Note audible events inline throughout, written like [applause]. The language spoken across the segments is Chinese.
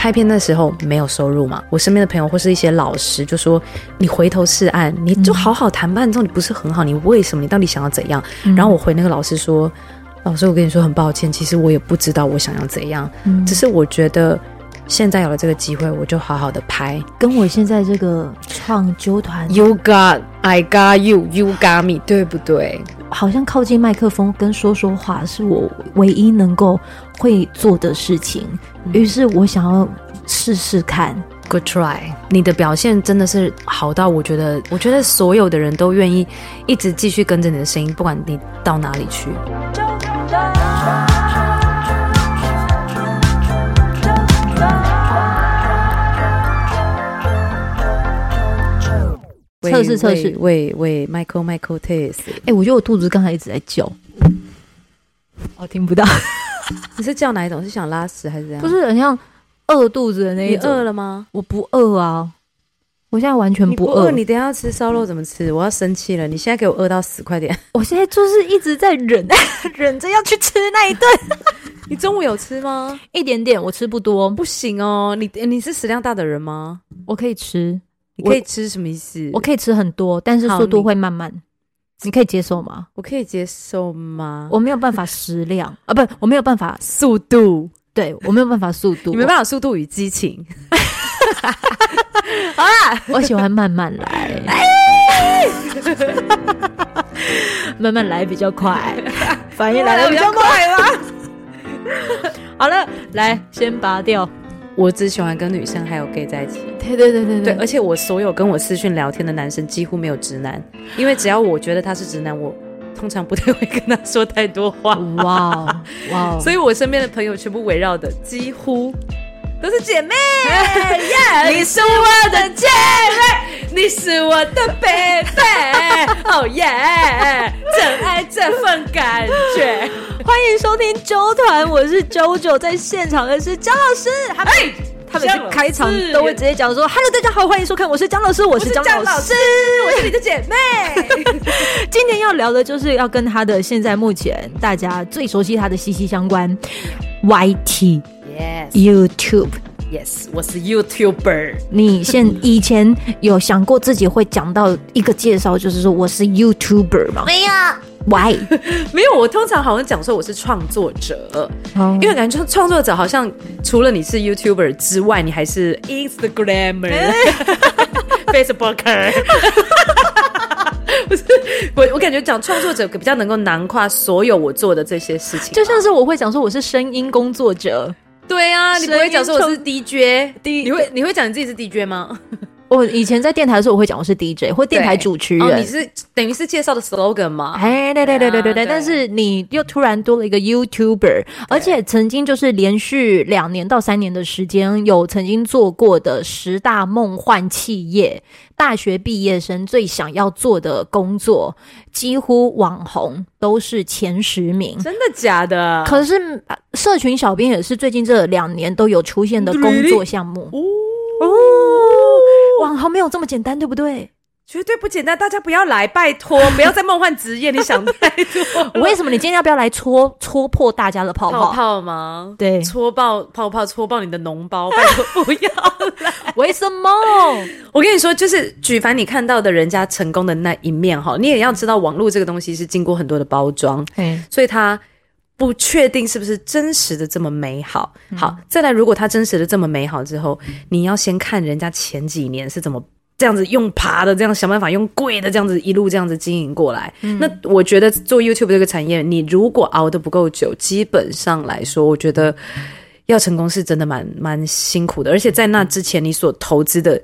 拍片那时候没有收入嘛，我身边的朋友或是一些老师就说：“你回头是岸，你就好好谈判。之后你不是很好，你为什么？你到底想要怎样？”嗯、然后我回那个老师说：“老师，我跟你说很抱歉，其实我也不知道我想要怎样，嗯、只是我觉得。”现在有了这个机会，我就好好的拍。跟我现在这个创纠团，You got, I got you, you got me，对不对？好像靠近麦克风跟说说话是我唯一能够会做的事情。嗯、于是我想要试试看。Good try，你的表现真的是好到我觉得，我觉得所有的人都愿意一直继续跟着你的声音，不管你到哪里去。测试测试，喂喂，Michael Michael test。哎，我觉得我肚子刚才一直在叫，我听不到。[laughs] 你是叫哪一种？是想拉屎还是怎样？不是，很像饿肚子的那一种。你饿了吗？我不饿啊，我现在完全不饿。你等下要吃烧肉怎么吃？我要生气了！你现在给我饿到死，快点！我现在就是一直在忍，[laughs] 忍着要去吃那一顿。[laughs] 你中午有吃吗？一点点，我吃不多。不行哦，你你是食量大的人吗？我可以吃。你可以吃什么意思？我，可以吃很多，但是速度会慢慢。你，你可以接受吗？我可以接受吗？我没有办法食量啊，不，我没有办法速度。对，我没有办法速度，你没办法速度与激情。[laughs] 好啦，我喜欢慢慢来，[laughs] 慢慢来比较快，反应来的比较快啦。好了，来先拔掉。我只喜欢跟女生还有 gay 在一起。对对对对对，而且我所有跟我私讯聊天的男生几乎没有直男，因为只要我觉得他是直男，我通常不太会跟他说太多话。哇哇！[laughs] 所以我身边的朋友全部围绕的几乎都是姐妹。[laughs] 你是我的姐妹，你是我的 baby。[laughs] 哦耶！真爱这份感觉。欢迎收听周团，我是 JoJo，在现场的是姜老师。嗨，他们开场都会直接讲说：“Hello，大家好，欢迎收看，我是姜老师，我是姜老师，我是你的姐妹。[laughs] ”今天要聊的就是要跟他的现在目前大家最熟悉他的息息相关，YT，Yes，YouTube，Yes，我是 YouTuber。你现以前有想过自己会讲到一个介绍，就是说我是 YouTuber 吗？没有。Why？[laughs] 没有，我通常好像讲说我是创作者，oh. 因为感觉创作者好像除了你是 YouTuber 之外，你还是 Instagramer、[laughs] [laughs] Facebooker。不是，我我感觉讲创作者比较能够囊括所有我做的这些事情，就像是我会讲说我是声音工作者，对啊，你不会讲说我是 DJ，你会你会讲你自己是 DJ 吗？我以前在电台的时候，我会讲我是 DJ 或电台主持人。哦，你是等于是介绍的 slogan 吗？哎，对对对对对对。但是你又突然多了一个 YouTuber，而且曾经就是连续两年到三年的时间，有曾经做过的十大梦幻企业，大学毕业生最想要做的工作，几乎网红都是前十名。真的假的？可是社群小编也是最近这两年都有出现的工作项目。哦。网红没有这么简单，对不对？绝对不简单，大家不要来，拜托，[laughs] 不要再梦幻职业，你想太多。为什么你今天要不要来戳戳破大家的泡泡？泡泡吗？对，戳爆泡泡，戳爆你的脓包，拜托不要来。为什么？我跟你说，就是举凡你看到的人家成功的那一面哈，你也要知道，网络这个东西是经过很多的包装，嗯，所以它不确定是不是真实的这么美好。好，再来，如果它真实的这么美好之后，你要先看人家前几年是怎么。这样子用爬的，这样想办法用贵的，这样子一路这样子经营过来。嗯、那我觉得做 YouTube 这个产业，你如果熬得不够久，基本上来说，我觉得要成功是真的蛮蛮辛苦的。而且在那之前，你所投资的。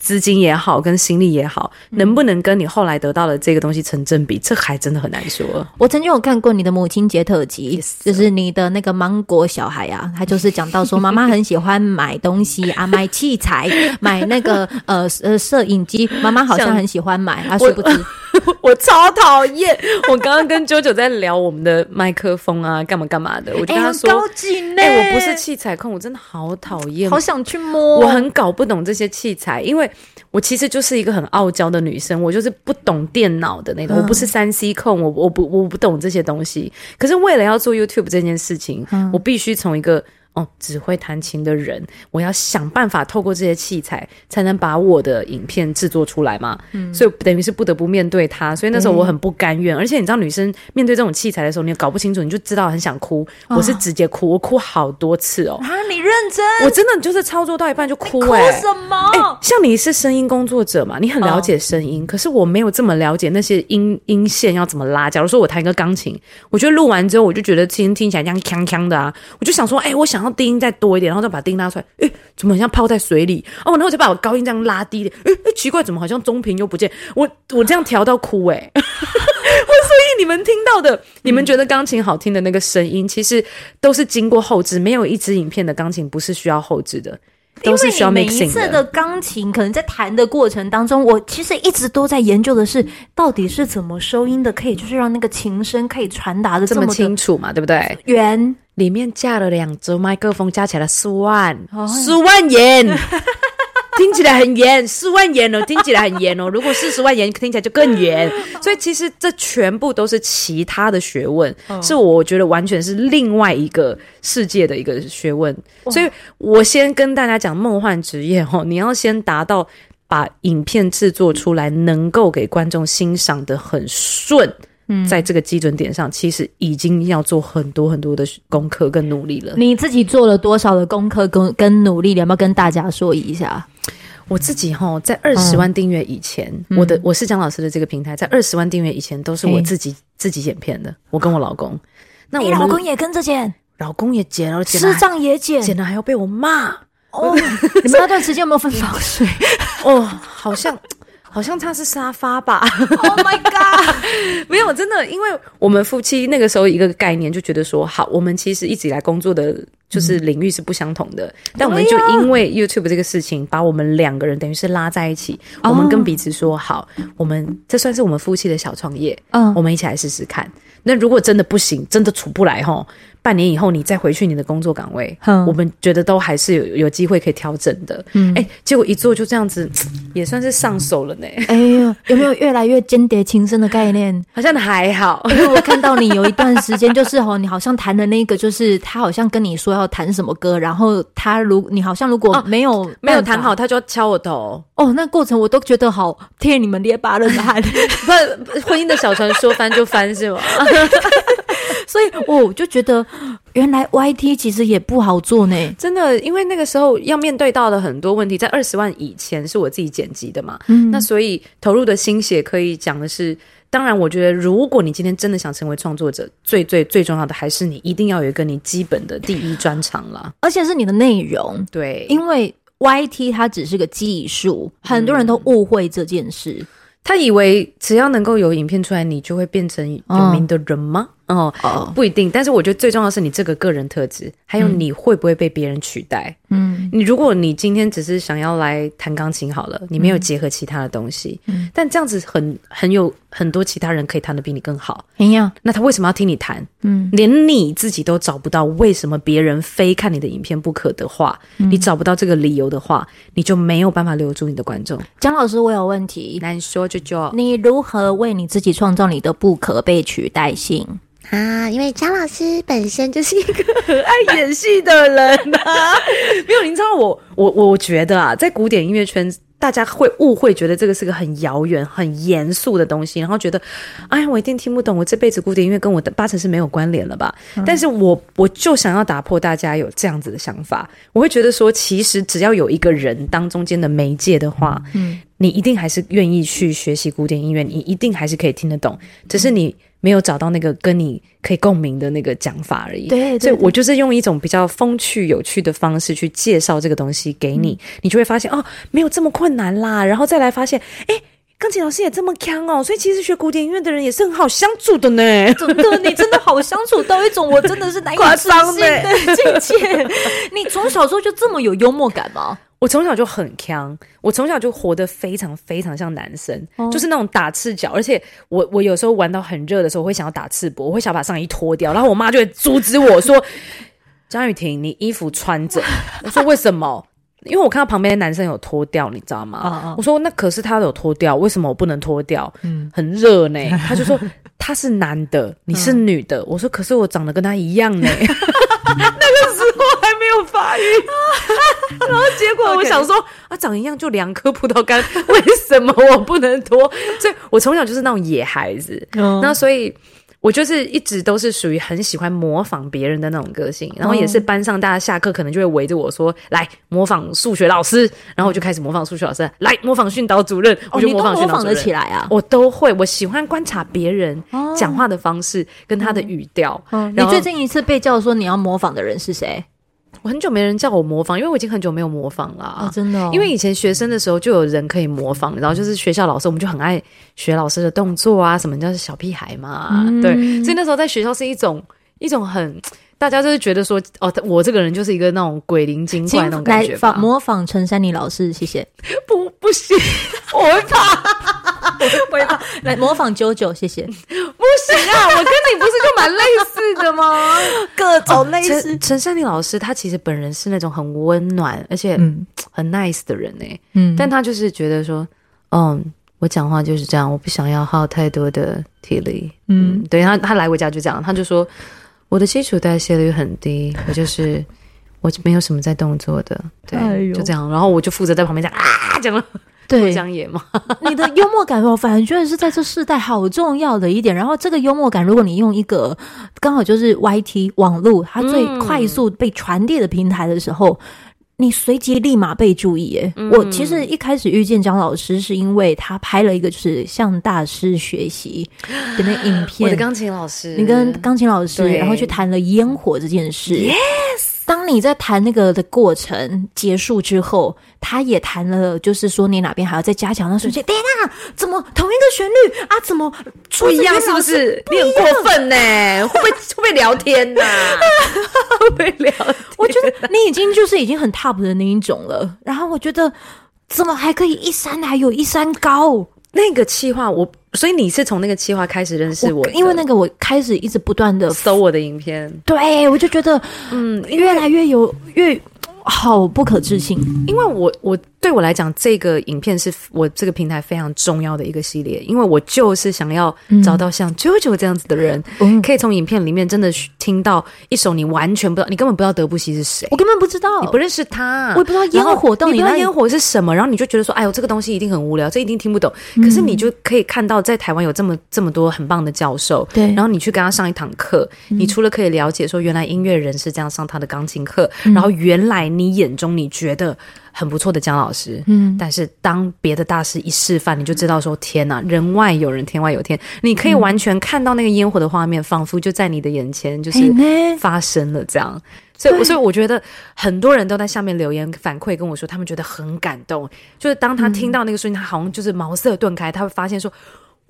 资金也好，跟心力也好，能不能跟你后来得到的这个东西成正比，这还真的很难说。我曾经有看过你的母亲节特辑，Yes. 就是你的那个芒果小孩啊，他就是讲到说，妈妈很喜欢买东西 [laughs] 啊，买器材，买那个呃呃摄影机，妈妈好像很喜欢买，啊，殊不知。[laughs] 我超讨厌！我刚刚跟 JoJo 在聊我们的麦克风啊，干嘛干嘛的。我就跟他说：“欸、高级呢、欸，我不是器材控，我真的好讨厌，好想去摸。我很搞不懂这些器材，因为我其实就是一个很傲娇的女生，我就是不懂电脑的那种。嗯、我不是三 C 控，我我不我不懂这些东西。可是为了要做 YouTube 这件事情，嗯、我必须从一个哦，只会弹琴的人，我要想办法透过这些器材，才能把我的影片制作出来嘛。嗯，所以等于是不得不面对它。所以那时候我很不甘愿，嗯、而且你知道，女生面对这种器材的时候，你也搞不清楚，你就知道很想哭。哦、我是直接哭，我哭好多次哦。啊，你认真？我真的就是操作到一半就哭、欸。哎，哭什么？哎，像你是声音工作者嘛，你很了解声音，哦、可是我没有这么了解那些音音线要怎么拉。假如说我弹一个钢琴，我觉得录完之后，我就觉得听听起来这样锵锵的啊，我就想说，哎，我想要低音再多一点。然后再把低音拉出来，诶，怎么好像泡在水里？哦，然后我就把我高音这样拉低点，诶，奇怪，怎么好像中频又不见？我我这样调到哭诶。[laughs] 所以你们听到的，你们觉得钢琴好听的那个声音，嗯、其实都是经过后置，没有一支影片的钢琴不是需要后置的，都是需要 mixing 的。因为每一次的钢琴可能在弹的过程当中，我其实一直都在研究的是，到底是怎么收音的，可以就是让那个琴声可以传达的这么清楚嘛，对不对？圆。里面架了两只麦克风，加起来四万，四万元，[laughs] 听起来很严，四万元哦，听起来很严哦。如果四十万元，听起来就更严。所以其实这全部都是其他的学问，是我觉得完全是另外一个世界的一个学问。所以我先跟大家讲梦幻职业哦，[laughs] 你要先达到把影片制作出来，能够给观众欣赏的很顺。在这个基准点上，其实已经要做很多很多的功课跟努力了。你自己做了多少的功课跟跟努力？你要不要跟大家说一下？我自己哈，在二十万订阅以前，嗯、我的我是姜老师的这个平台，在二十万订阅以前，都是我自己、欸、自己剪片的。我跟我老公，那我老公也跟着剪，老公也剪了，师长也剪，剪了还要被我骂。哦，[laughs] 你们那段时间有没有分房睡？哦，好像。好像他是沙发吧？Oh my god！[laughs] 没有，真的，因为我们夫妻那个时候一个概念就觉得说，好，我们其实一直以来工作的就是领域是不相同的，嗯、但我们就因为 YouTube 这个事情，把我们两个人等于是拉在一起。我们跟彼此说好，我们这算是我们夫妻的小创业，嗯，我们一起来试试看。那如果真的不行，真的处不来齁。半年以后，你再回去你的工作岗位，嗯、我们觉得都还是有有机会可以调整的。嗯，哎、欸，结果一做就这样子，[tsk] 也算是上手了呢。哎呦，有没有越来越间谍情深的概念？[laughs] 好像还好，因为我看到你有一段时间就是哦，你好像谈的那个，就是他好像跟你说要谈什么歌，然后他如你好像如果没有、哦、没有谈好，他就要敲我头。哦，那过程我都觉得好替你们捏巴的汗。[laughs] 不，婚姻的小船说翻就翻是吗？[laughs] 所以我就觉得，[gasps] 原来 YT 其实也不好做呢。真的，因为那个时候要面对到的很多问题，在二十万以前是我自己剪辑的嘛，嗯，那所以投入的心血可以讲的是，当然，我觉得如果你今天真的想成为创作者，最最最重要的还是你一定要有一个你基本的第一专长啦，而且是你的内容。对，因为 YT 它只是个技术，很多人都误会这件事，嗯，他以为只要能够有影片出来，你就会变成有名的人吗？哦不一定，但是我觉得最重要的是你这个个人特质，还有你会不会被别人取代。嗯，你如果你今天只是想要来弹钢琴好了，你没有结合其他的东西，嗯，但这样子很很有很多其他人可以弹的比你更好。哎呀，那他为什么要听你弹？嗯，连你自己都找不到为什么别人非看你的影片不可的话，嗯，你找不到这个理由的话，你就没有办法留住你的观众。姜老师，我有问题，难说就就，你如何为你自己创造你的不可被取代性？啊，因为张老师本身就是一个很爱演戏的人啊。[laughs] 没有，你知道我，我我觉得啊，在古典音乐圈，大家会误会，觉得这个是个很遥远、很严肃的东西，然后觉得，哎呀，我一定听不懂，我这辈子古典音乐跟我的八成是没有关联了吧？嗯、但是我我就想要打破大家有这样子的想法，我会觉得说，其实只要有一个人当中间的媒介的话，嗯，你一定还是愿意去学习古典音乐，你一定还是可以听得懂，只是你。没有找到那个跟你可以共鸣的那个讲法而已。对，对，对，所以我就是用一种比较风趣、有趣的方式去介绍这个东西给你，嗯、你就会发现哦，没有这么困难啦。然后再来发现，哎，钢琴老师也这么强哦，所以其实学古典音乐的人也是很好相处的呢。真的，你真的好相处到一种我真的是难以置信的境界。[laughs] 你从小时候就这么有幽默感吗？我从小就很强，我从小就活得非常非常像男生，哦、就是那种打赤脚，而且我我有时候玩到很热的时候，我会想要打赤膊，我会想把上衣脱掉，然后我妈就会阻止我说：“ [laughs] 张雨婷，你衣服穿着。[laughs] ”我说：“为什么？”因为我看到旁边的男生有脱掉，你知道吗？哦哦我说：“那可是他有脱掉，为什么我不能脱掉？嗯，很热呢。[laughs] ”他就说：“他是男的，你是女的。嗯”我说：“可是我长得跟他一样呢。”那个时候还没有发育，[laughs] 然后结果我想说，啊，长一样就两颗葡萄干，为什么我不能多？所以我从小就是那种野孩子，那所以。我就是一直都是属于很喜欢模仿别人的那种个性，然后也是班上大家下课可能就会围着我说：“来模仿数学老师。”然后我就开始模仿数学老师，来模仿训导主任，我就模仿训导主任。模仿得起来啊！我都会，我喜欢观察别人讲话的方式跟他的语调。你最近一次被叫说你要模仿的人是谁？我很久没人叫我模仿，因为我已经很久没有模仿了。哦，真的哦。因为以前学生的时候就有人可以模仿，然后就是学校老师，我们就很爱学老师的动作啊，什么叫小屁孩嘛，嗯、对。所以那时候在学校是一种一种很大家就是觉得说，哦，我这个人就是一个那种鬼灵精怪那种感觉。仿模仿陈珊妮老师，谢谢。[laughs] 不，不行，我会怕。[laughs] 我也 [laughs] 来模仿九九，谢谢。不行啊，我跟你不是就蛮类似的吗？[laughs] 各种类似。陈珊妮老师，她其实本人是那种很温暖而且很 nice 的人呢。嗯，但她就是觉得说，嗯，我讲话就是这样，我不想要耗太多的体力。嗯，对他，他来我家就这样，她就说我的基础代谢率很低，我就是我没有什么在动作的，对，就这样。然后我就负责在旁边讲啊，讲了。对，江野嘛，[laughs] 你的幽默感，我反而觉得是在这世代好重要的一点。然后这个幽默感，如果你用一个刚好就是 YT 网络，它最快速被传递的平台的时候，嗯、你随即立马被注意。哎、嗯，我其实一开始遇见张老师，是因为他拍了一个就是向大师学习的那影片。我的钢琴老师，你跟钢琴老师，然后去谈了烟火这件事。Yes。当你在谈那个的过程结束之后，他也谈了，就是说你哪边还要再加强。那瞬间，天哪，怎么同一个旋律啊？怎么不一样？是不是？你很过分呢？会不会会不会聊天呐？[laughs] 会不会聊天？我觉得你已经就是已经很 top 的那一种了。然后我觉得，怎么还可以一山还有一山高？那个气话我。所以你是从那个气话开始认识我，我，因为那个我开始一直不断的搜我的影片，对，我就觉得，嗯，越来越有越。好不可置信，因为我我对我来讲，这个影片是我这个平台非常重要的一个系列，因为我就是想要找到像 JoJo 这样子的人，嗯、可以从影片里面真的听到一首你完全不知道，你根本不知道德布西是谁，我根本不知道，你不认识他，我也不知道烟火到底烟火是什么，然后你就觉得说，哎呦，这个东西一定很无聊，这一定听不懂。可是你就可以看到，在台湾有这么这么多很棒的教授，对，然后你去跟他上一堂课，你除了可以了解说原来音乐人是这样上他的钢琴课，然后原来你眼中你。觉得很不错的姜老师，嗯，但是当别的大师一示范，你就知道说天呐，人外有人，天外有天。你可以完全看到那个烟火的画面，仿佛就在你的眼前，就是发生了这样。所以，所以我觉得很多人都在下面留言反馈跟我说，他们觉得很感动。就是当他听到那个声音，他好像就是茅塞顿开，他会发现说。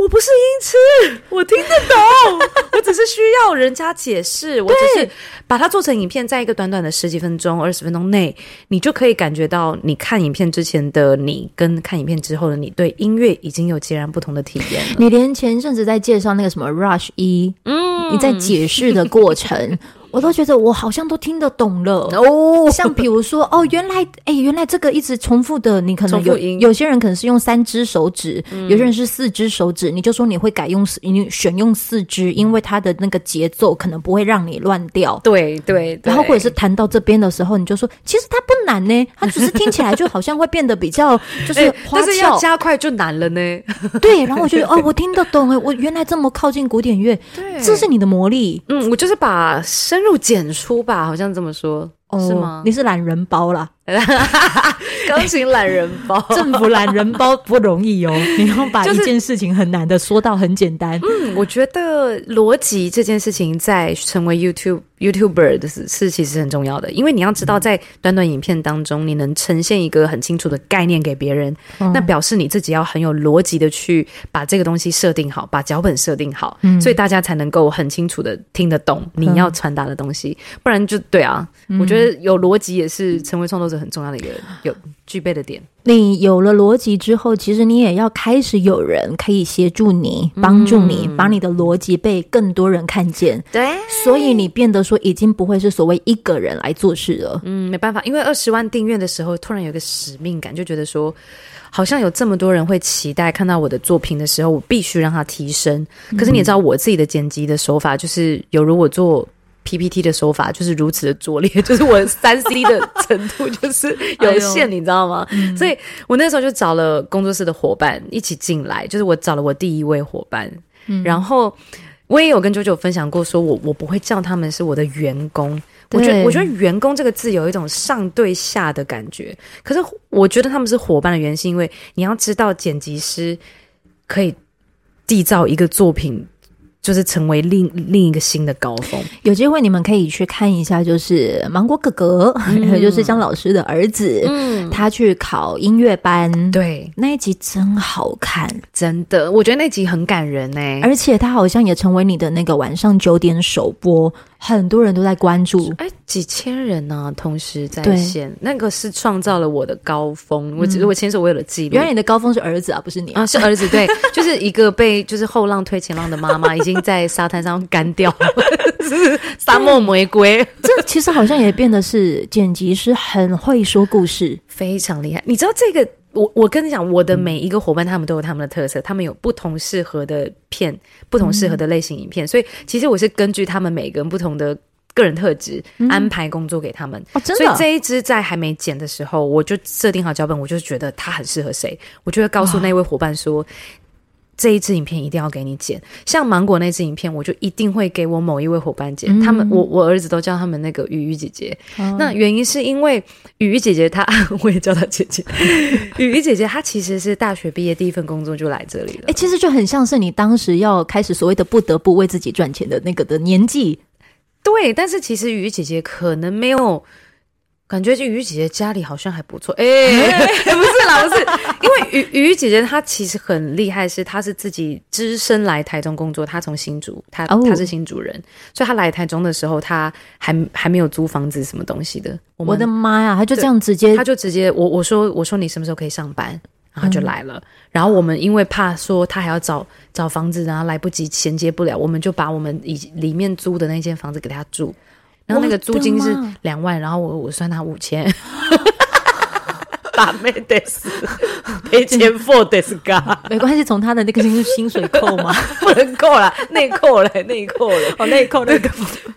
我不是音痴，我听得懂，[laughs] 我只是需要人家解释，我只是把它做成影片，在一个短短的十几分钟、二十分钟内，你就可以感觉到，你看影片之前的你跟看影片之后的你，对音乐已经有截然不同的体验了。你连前阵子在介绍那个什么 Rush 一，嗯，你在解释的过程。[laughs] [laughs] 我都觉得我好像都听得懂了哦，像比如说哦，原来哎，原来这个一直重复的，你可能有有些人可能是用三只手指，嗯、有些人是四只手指，你就说你会改用你选用四只，因为它的那个节奏可能不会让你乱掉。对对，对，然后或者是弹到这边的时候，你就说其实它不难呢，它 [laughs] 只是听起来就好像会变得比较就是花俏，但是要加快就难了呢。[laughs] 对，然后我觉得哦，我听得懂哎，我原来这么靠近古典乐，[laughs] 对，这是你的魔力。嗯，我就是把声。入简出吧，好像这么说，哦、是吗？你是懒人包啦。[laughs] 钢琴懒人包，[laughs] 政府懒人包不容易哦。[laughs] 你要把一件事情很难的说到很简单。嗯，我觉得逻辑这件事情在成为 YouTube YouTuber 的是是其实很重要的，因为你要知道，在短短影片当中，你能呈现一个很清楚的概念给别人，嗯、那表示你自己要很有逻辑的去把这个东西设定好，把脚本设定好，嗯、所以大家才能够很清楚的听得懂你要传达的东西。嗯、不然就对啊，嗯、我觉得有逻辑也是成为创作者很重要的一个有具备的点。你有了逻辑之后，其实你也要开始有人可以协助你、帮助你，把你的逻辑被更多人看见。对，所以你变得说已经不会是所谓一个人来做事了。嗯，没办法，因为二十万订阅的时候，突然有个使命感，就觉得说，好像有这么多人会期待看到我的作品的时候，我必须让它提升。可是你知道，我自己的剪辑的手法就是，有如我做。PPT 的手法就是如此的拙劣，[laughs] 就是我三 C 的程度就是有限，[laughs] 你知道吗？所以我那时候就找了工作室的伙伴一起进来，就是我找了我第一位伙伴，嗯、然后我也有跟九九分享过，说我我不会叫他们是我的员工，我觉得我觉得员工这个字有一种上对下的感觉，可是我觉得他们是伙伴的原因，是因为你要知道剪辑师可以缔造一个作品。就是成为另另一个新的高峰。有机会你们可以去看一下，就是芒果哥哥，嗯、[laughs] 就是张老师的儿子，嗯，他去考音乐班，对，那一集真好看，真的，我觉得那集很感人呢、欸。而且他好像也成为你的那个晚上九点首播。很多人都在关注，哎，几千人呢、啊，同时在线，那个是创造了我的高峰。我只是我牵手我有了记录。原来你的高峰是儿子啊，不是你啊？啊是儿子，对，[laughs] 就是一个被就是后浪推前浪的妈妈，已经在沙滩上干掉了，是沙漠玫瑰。[laughs] 这其实好像也变得是剪辑师很会说故事，非常厉害。你知道这个？我我跟你讲，我的每一个伙伴，他们都有他们的特色，他们有不同适合的片，不同适合的类型影片，嗯、所以其实我是根据他们每个人不同的个人特质、嗯、安排工作给他们。哦，真的。所以这一支在还没剪的时候，我就设定好脚本，我就觉得他很适合谁，我就会告诉那位伙伴说。这一支影片一定要给你剪，像芒果那支影片，我就一定会给我某一位伙伴剪。嗯、他们，我我儿子都叫他们那个雨雨姐姐。哦、那原因是因为雨雨姐姐她，[laughs] 我也叫她姐姐。[laughs] 雨雨姐姐她其实是大学毕业第一份工作就来这里了。哎、欸，其实就很像是你当时要开始所谓的不得不为自己赚钱的那个的年纪。对，但是其实雨雨姐姐可能没有。感觉就雨雨姐姐家里好像还不错，哎、欸，不是啦，不是，因为雨雨雨姐姐她其实很厉害，是她是自己只身来台中工作，她从新竹，她她、哦、是新竹人，所以她来台中的时候，她还还没有租房子什么东西的。我，我的妈呀，她就这样直接，她就直接，我我说我说你什么时候可以上班，然后就来了。嗯、然后我们因为怕说她还要找找房子，然后来不及衔接不了，我们就把我们以里面租的那间房子给她住。然后那个租金是两万，然后我我算他五千，[laughs] 把妹得死，赔钱 for this guy，没关系，从他的那个薪薪水扣吗？[laughs] 不能扣了，内扣了，内扣了，哦，内扣那个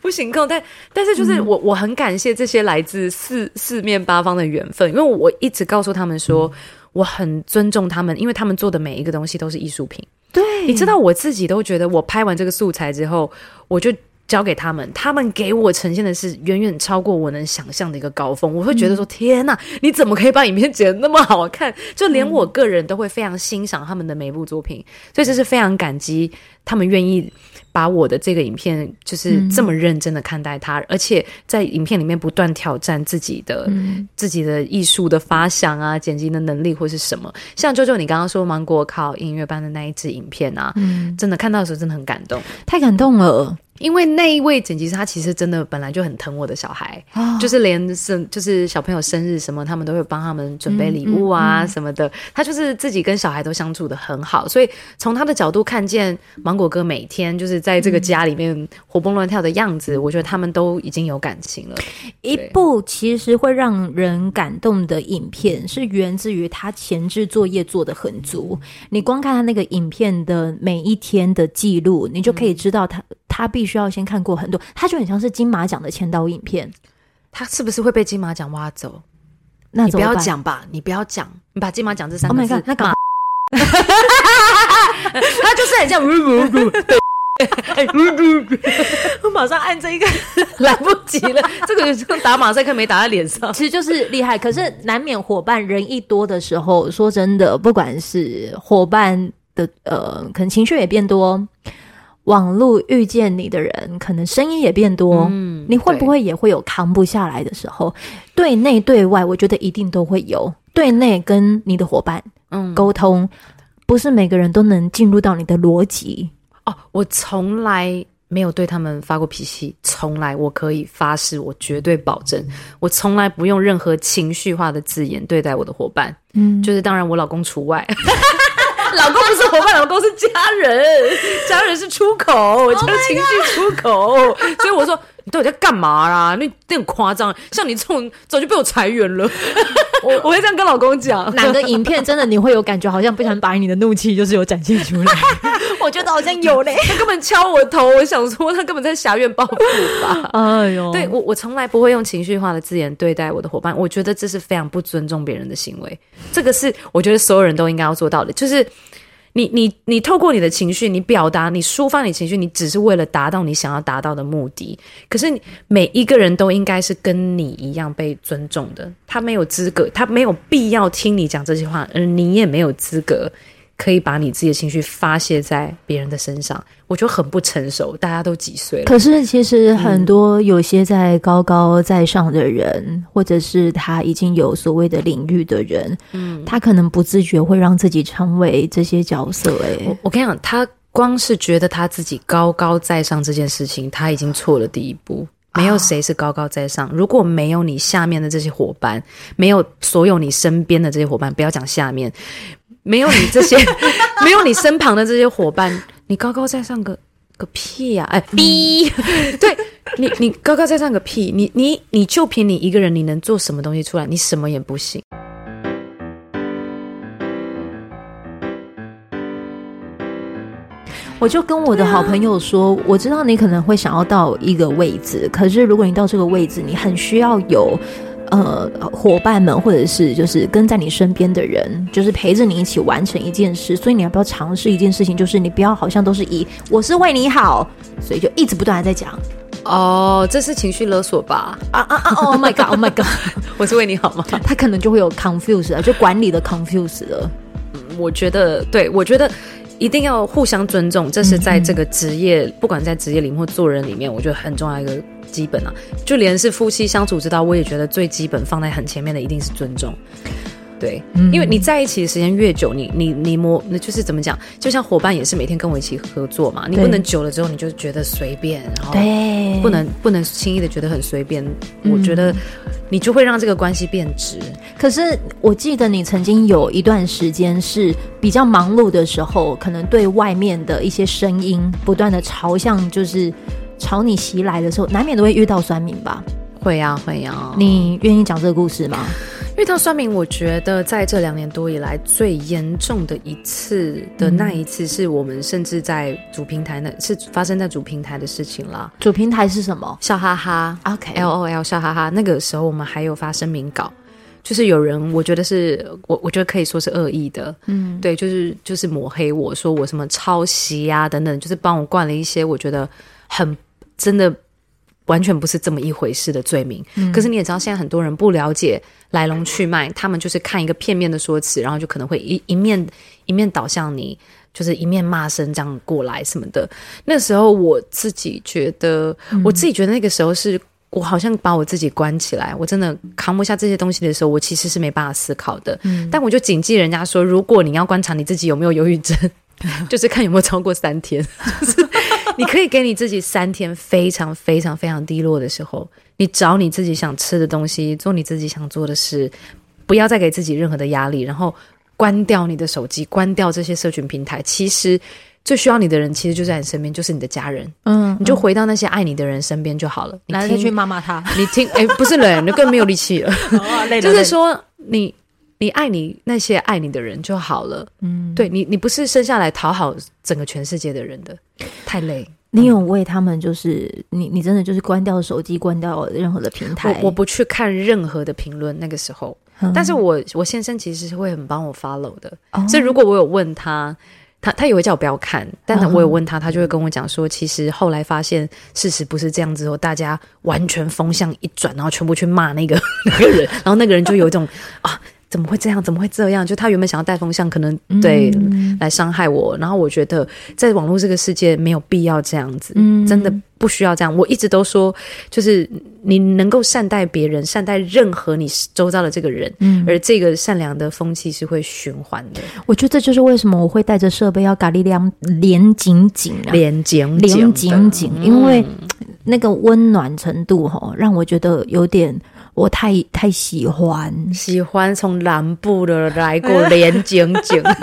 不行扣，但但是就是我我很感谢这些来自四四面八方的缘分，因为我一直告诉他们说，我很尊重他们，因为他们做的每一个东西都是艺术品。对，你知道我自己都觉得，我拍完这个素材之后，我就。交给他们，他们给我呈现的是远远超过我能想象的一个高峰。我会觉得说：“嗯、天哪，你怎么可以把影片剪得那么好看？”就连我个人都会非常欣赏他们的每一部作品，所以这是非常感激他们愿意把我的这个影片就是这么认真的看待它，嗯、而且在影片里面不断挑战自己的、嗯、自己的艺术的发想啊、剪辑的能力或是什么。像啾啾你刚刚说芒果考音乐班的那一支影片啊，嗯、真的看到的时候真的很感动，太感动了。因为那一位剪辑师，他其实真的本来就很疼我的小孩，哦、就是连生就是小朋友生日什么，他们都会帮他们准备礼物啊什么的。嗯嗯嗯、他就是自己跟小孩都相处的很好，所以从他的角度看见芒果哥每天就是在这个家里面活蹦乱跳的样子，嗯、我觉得他们都已经有感情了。一部其实会让人感动的影片，是源自于他前置作业做的很足。你光看他那个影片的每一天的记录，你就可以知道他。嗯他必须要先看过很多，他就很像是金马奖的签导影片，他是不是会被金马奖挖走？那你不要讲吧，你不要讲，你把金马奖这三个字，那干嘛？他就是很像，对，[laughs] 我马上按这一个，[laughs] 来不及了，这个就打马赛克没打在脸上，其实就是厉害。可是难免伙伴人一多的时候，说真的，不管是伙伴的呃，可能情绪也变多。网络遇见你的人，可能声音也变多。嗯，你会不会也会有扛不下来的时候？对内对外，我觉得一定都会有。对内跟你的伙伴，嗯，沟通，不是每个人都能进入到你的逻辑。哦，我从来没有对他们发过脾气，从来，我可以发誓，我绝对保证，我从来不用任何情绪化的字眼对待我的伙伴。嗯，就是当然，我老公除外。[laughs] 老公不是伙伴，老公是家人，家人是出口，我就情绪出口，oh、所以我说你到底在干嘛啦？那那很夸张，像你这种早就被我裁员了。我 [laughs] 我会这样跟老公讲，哪个影片真的你会有感觉，好像不想把你的怒气就是有展现出来。[laughs] 我觉得好像有嘞，他根本敲我头，我想说他根本在狭怨报复吧。[laughs] 哎呦，对我我从来不会用情绪化的字眼对待我的伙伴，我觉得这是非常不尊重别人的行为。这个是我觉得所有人都应该要做到的，就是。你你你透过你的情绪，你表达，你抒发你情绪，你只是为了达到你想要达到的目的。可是每一个人都应该是跟你一样被尊重的，他没有资格，他没有必要听你讲这些话，而你也没有资格。可以把你自己的情绪发泄在别人的身上，我觉得很不成熟。大家都几岁了？可是其实很多有些在高高在上的人，嗯、或者是他已经有所谓的领域的人，嗯，他可能不自觉会让自己成为这些角色、欸。哎，我跟你讲，他光是觉得他自己高高在上这件事情，他已经错了第一步。没有谁是高高在上。如果没有你下面的这些伙伴，没有所有你身边的这些伙伴，不要讲下面。没有你这些，[laughs] 没有你身旁的这些伙伴，你高高在上个个屁呀、啊！哎，逼，[laughs] 对你，你高高在上个屁！你你你就凭你一个人，你能做什么东西出来？你什么也不行。我就跟我的好朋友说，我知道你可能会想要到一个位置，可是如果你到这个位置，你很需要有。呃，伙伴们，或者是就是跟在你身边的人，就是陪着你一起完成一件事。所以你要不要尝试一件事情？就是你不要好像都是以我是为你好，所以就一直不断的在讲。哦，这是情绪勒索吧？[laughs] 啊啊啊！Oh my god！Oh my god！我是为你好吗？[laughs] 他可能就会有 confuse 啊，就管理的 confuse 了。嗯，我觉得，对，我觉得。一定要互相尊重，这是在这个职业，嗯、不管在职业里面或做人里面，我觉得很重要一个基本啊。就连是夫妻相处之道，我也觉得最基本放在很前面的一定是尊重。对，嗯、因为你在一起的时间越久，你你你摸，那就是怎么讲？就像伙伴也是每天跟我一起合作嘛，你不能久了之后你就觉得随便，然后对，不能不能轻易的觉得很随便。我觉得你就会让这个关系变直。可是我记得你曾经有一段时间是比较忙碌的时候，可能对外面的一些声音不断的朝向，就是朝你袭来的时候，难免都会遇到酸民吧？会呀，会呀。你愿意讲这个故事吗？遇到酸民，我觉得在这两年多以来最严重的一次的那一次，是我们甚至在主平台，那是发生在主平台的事情啦。主平台是什么？笑哈哈，OK，L O L 笑哈哈。那个时候我们还有发声明稿，就是有人，我觉得是我，我觉得可以说是恶意的，嗯，对，就是就是抹黑我说我什么抄袭啊等等，就是帮我灌了一些我觉得很真的。完全不是这么一回事的罪名，嗯、可是你也知道，现在很多人不了解来龙去脉，他们就是看一个片面的说辞，然后就可能会一一面一面倒向你，就是一面骂声这样过来什么的。那时候我自己觉得，嗯、我自己觉得那个时候是我好像把我自己关起来，我真的扛不下这些东西的时候，我其实是没办法思考的。嗯、但我就谨记人家说，如果你要观察你自己有没有忧郁症，[laughs] 就是看有没有超过三天。就 [laughs] 是你可以给你自己三天非常非常非常低落的时候，你找你自己想吃的东西，做你自己想做的事，不要再给自己任何的压力，然后关掉你的手机，关掉这些社群平台。其实最需要你的人，其实就在你身边，就是你的家人。嗯，你就回到那些爱你的人身边就好了。来，你去骂骂他。你听，哎，不是人，你更没有力气了。[laughs] 哦，累了。就是说你。你爱你那些爱你的人就好了，嗯，对你，你不是生下来讨好整个全世界的人的，太累。你有为他们，就是你，你真的就是关掉手机，关掉任何的平台。我，我不去看任何的评论，那个时候，嗯、但是我我先生其实是会很帮我 follow 的，哦、所以如果我有问他，他他也会叫我不要看，但我有问他，他就会跟我讲说，其实后来发现事实不是这样子后，大家完全风向一转，然后全部去骂那个 [laughs] 那个人，然后那个人就有一种啊。怎么会这样？怎么会这样？就他原本想要带风向，可能对、嗯、来伤害我。然后我觉得，在网络这个世界没有必要这样子，嗯、真的不需要这样。我一直都说，就是你能够善待别人，善待任何你周遭的这个人，嗯、而这个善良的风气是会循环的。我觉得这就是为什么我会带着设备要咖喱亮连紧紧、啊、连紧连紧紧，因为那个温暖程度哈，让我觉得有点。我太太喜欢，喜欢从南部的来过连景景，[laughs]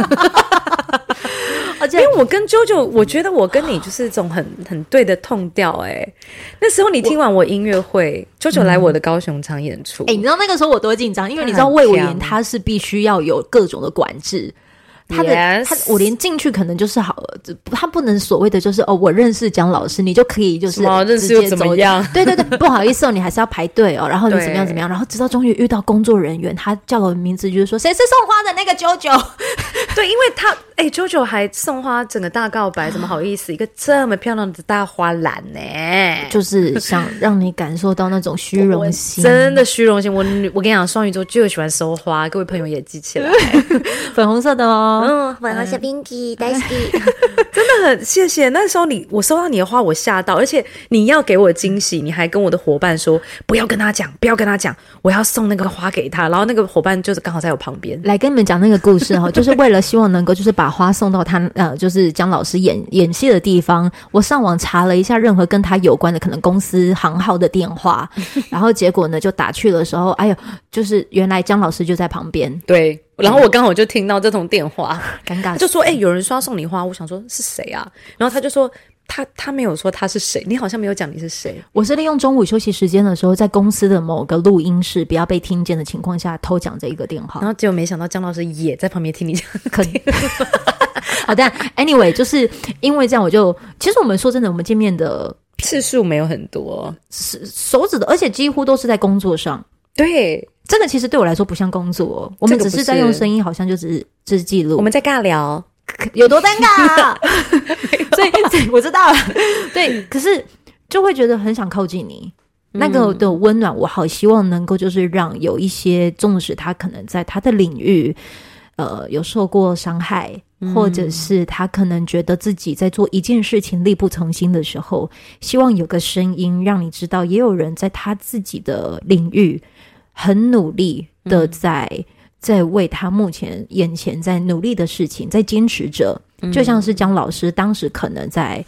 且因为我跟 JoJo，我觉得我跟你就是这种很很对的痛调哎。那时候你听完我音乐会，JoJo 来我的高雄场演出，哎，你知道那个时候我多紧张，因为你知道魏武营他是必须要有各种的管制。他的.他，我连进去可能就是好了，他不能所谓的就是哦，我认识蒋老师，你就可以就是认识又怎么样？对对对，[laughs] 不好意思哦，你还是要排队哦。然后你怎么样怎么样？然后直到终于遇到工作人员，他叫了我的名字，就是说谁是送花的那个 JoJo。[laughs] 对，因为他哎，JoJo 还送花，整个大告白，怎么好意思？一个这么漂亮的大花篮呢？就是想让你感受到那种虚荣心，真的虚荣心。我我跟你讲，双鱼座就喜欢收花，各位朋友也记起来，[laughs] 粉红色的哦。嗯，粉红小冰吉，大吉，真的很谢谢。那时候你我收到你的花，我吓到，而且你要给我惊喜，你还跟我的伙伴说不要跟他讲，不要跟他讲，我要送那个花给他。然后那个伙伴就是刚好在我旁边，来跟你们讲那个故事哈，[laughs] 就是为了希望能够就是把花送到他呃，就是姜老师演演戏的地方。我上网查了一下任何跟他有关的可能公司行号的电话，[laughs] 然后结果呢就打去的时候，哎呦，就是原来姜老师就在旁边，对。然后我刚好就听到这通电话，[laughs] 尴尬，就说：“哎、欸，有人说要送你花。”我想说是谁啊？然后他就说：“他他没有说他是谁，你好像没有讲你是谁。”我是利用中午休息时间的时候，在公司的某个录音室，不要被听见的情况下偷讲这一个电话。然后结果没想到姜老师也在旁边听你讲，可以。好的，Anyway，就是因为这样，我就其实我们说真的，我们见面的次数没有很多，是手指的，而且几乎都是在工作上。对。这个其实对我来说不像工作，我们只是在用声音，好像就只是只是记录。我们在尬聊，[laughs] 有多尴尬啊？[laughs] [laughs] 所以我知道了。对，可是就会觉得很想靠近你，那个的温暖，我好希望能够就是让有一些，纵使他可能在他的领域，呃，有受过伤害，或者是他可能觉得自己在做一件事情力不从心的时候，希望有个声音让你知道，也有人在他自己的领域。很努力的在在为他目前眼前在努力的事情在坚持着，就像是江老师当时可能在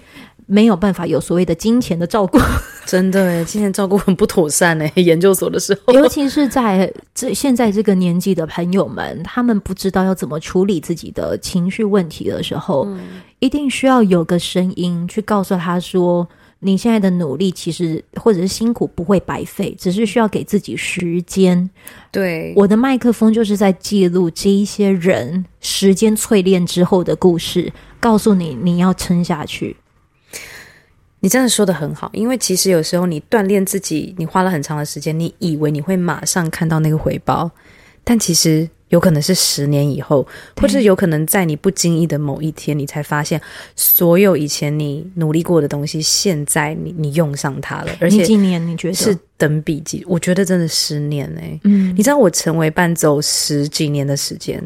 没有办法有所谓的金钱的照顾，[laughs] 真的，金钱照顾很不妥善呢。[laughs] 研究所的时候，尤其是在这现在这个年纪的朋友们，他们不知道要怎么处理自己的情绪问题的时候，一定需要有个声音去告诉他说。你现在的努力其实或者是辛苦不会白费，只是需要给自己时间。对，我的麦克风就是在记录这一些人时间淬炼之后的故事，告诉你你要撑下去。你真的说的很好，因为其实有时候你锻炼自己，你花了很长的时间，你以为你会马上看到那个回报，但其实。有可能是十年以后，或者有可能在你不经意的某一天，你才发现所有以前你努力过的东西，现在你你用上它了。而且几年？你觉得是等比级？我觉得真的十年哎、欸。嗯，你知道我成为伴奏十几年的时间，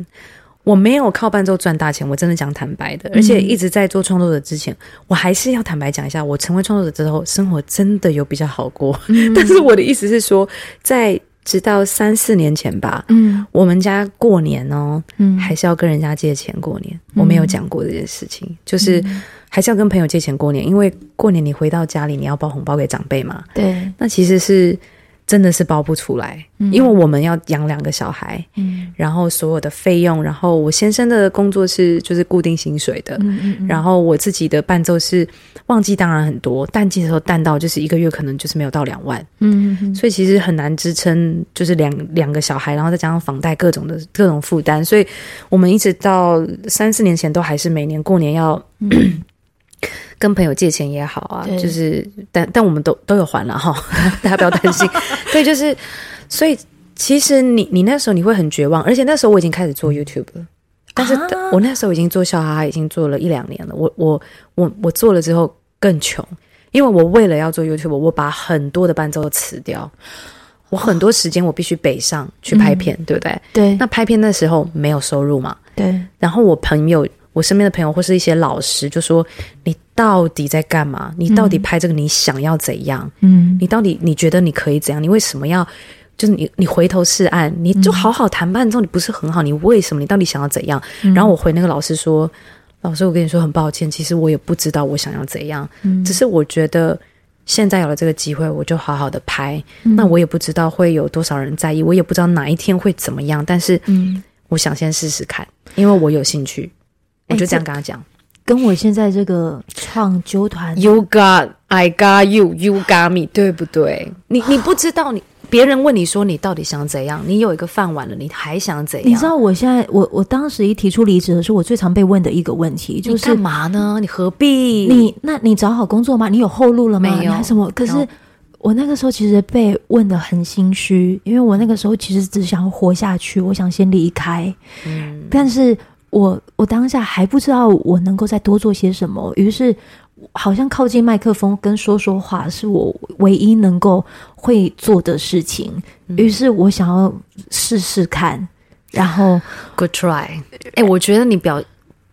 我没有靠伴奏赚大钱，我真的讲坦白的。而且一直在做创作者之前，我还是要坦白讲一下，我成为创作者之后，生活真的有比较好过。嗯、[laughs] 但是我的意思是说，在。直到三四年前吧，嗯，我们家过年哦，嗯，还是要跟人家借钱过年。嗯、我没有讲过这件事情，就是还是要跟朋友借钱过年，因为过年你回到家里，你要包红包给长辈嘛。对，那其实是。真的是包不出来，嗯、因为我们要养两个小孩，嗯，然后所有的费用，然后我先生的工作是就是固定薪水的，嗯嗯嗯，然后我自己的伴奏是旺季当然很多，淡季的时候淡到就是一个月可能就是没有到两万，嗯，嗯，嗯，所以其实很难支撑，就是两两个小孩，然后再加上房贷各种的各种负担，所以我们一直到三四年前都还是每年过年要。[coughs] 嗯跟朋友借钱也好啊，就是但但我们都都有还了哈，[laughs] 大家不要担心。[laughs] 对，就是所以其实你你那时候你会很绝望，而且那时候我已经开始做 YouTube 了，但是我那时候已经做笑哈哈已经做了一两年了。我我我我做了之后更穷，因为我为了要做 YouTube，我把很多的伴奏辞掉，我很多时间我必须北上去拍片，嗯、对不对？对。那拍片那时候没有收入嘛？对。然后我朋友。我身边的朋友或是一些老师就说：“你到底在干嘛？你到底拍这个你想要怎样？嗯，你到底你觉得你可以怎样？你为什么要？就是你你回头是岸，你就好好谈判。之后，你不是很好？你为什么？你到底想要怎样？”然后我回那个老师说：“老师，我跟你说很抱歉，其实我也不知道我想要怎样。嗯，只是我觉得现在有了这个机会，我就好好的拍。那我也不知道会有多少人在意，我也不知道哪一天会怎么样。但是，嗯，我想先试试看，因为我有兴趣。”我就这样跟他讲，跟我现在这个创纠团，You got, I got you, you got me，对不对？你你不知道你。别人问你说你到底想怎样？你有一个饭碗了，你还想怎样？你知道我现在我我当时一提出离职的时候，我最常被问的一个问题就是干嘛呢？你何必？你那你找好工作吗？你有后路了吗？没有。你还什么？可是我那个时候其实被问的很心虚，因为我那个时候其实只想活下去，我想先离开。嗯，但是我我当下还不知道我能够再多做些什么，于是。好像靠近麦克风跟说说话是我唯一能够会做的事情，于是我想要试试看，然后 good try。哎、欸，我觉得你表，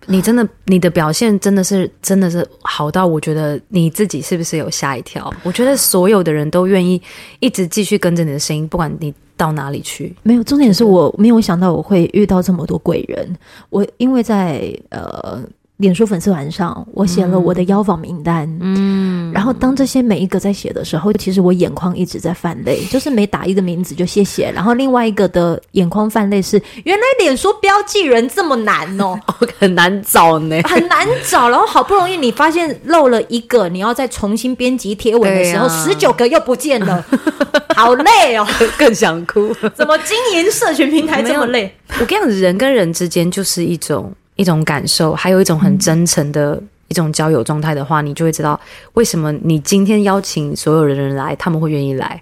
你真的你的表现真的是真的是好到我觉得你自己是不是有吓一跳？我觉得所有的人都愿意一直继续跟着你的声音，不管你到哪里去。没有，重点是我没有想到我会遇到这么多贵人。我因为在呃。脸书粉丝团上，我写了我的邀访名单。嗯，然后当这些每一个在写的时候，其实我眼眶一直在泛泪，[sighs] 就是每打一个名字就谢谢。然后另外一个的眼眶泛泪是，原来脸书标记人这么难 [laughs] 哦，很难找呢，很难找。然后好不容易你发现漏了一个，你要再重新编辑贴文的时候，十九、啊、个又不见了，[laughs] 好累哦，更想哭。[laughs] 怎么经营社群平台这么累？我跟你讲，人跟人之间就是一种。一种感受，还有一种很真诚的一种交友状态的话，嗯、你就会知道为什么你今天邀请所有的人来，他们会愿意来。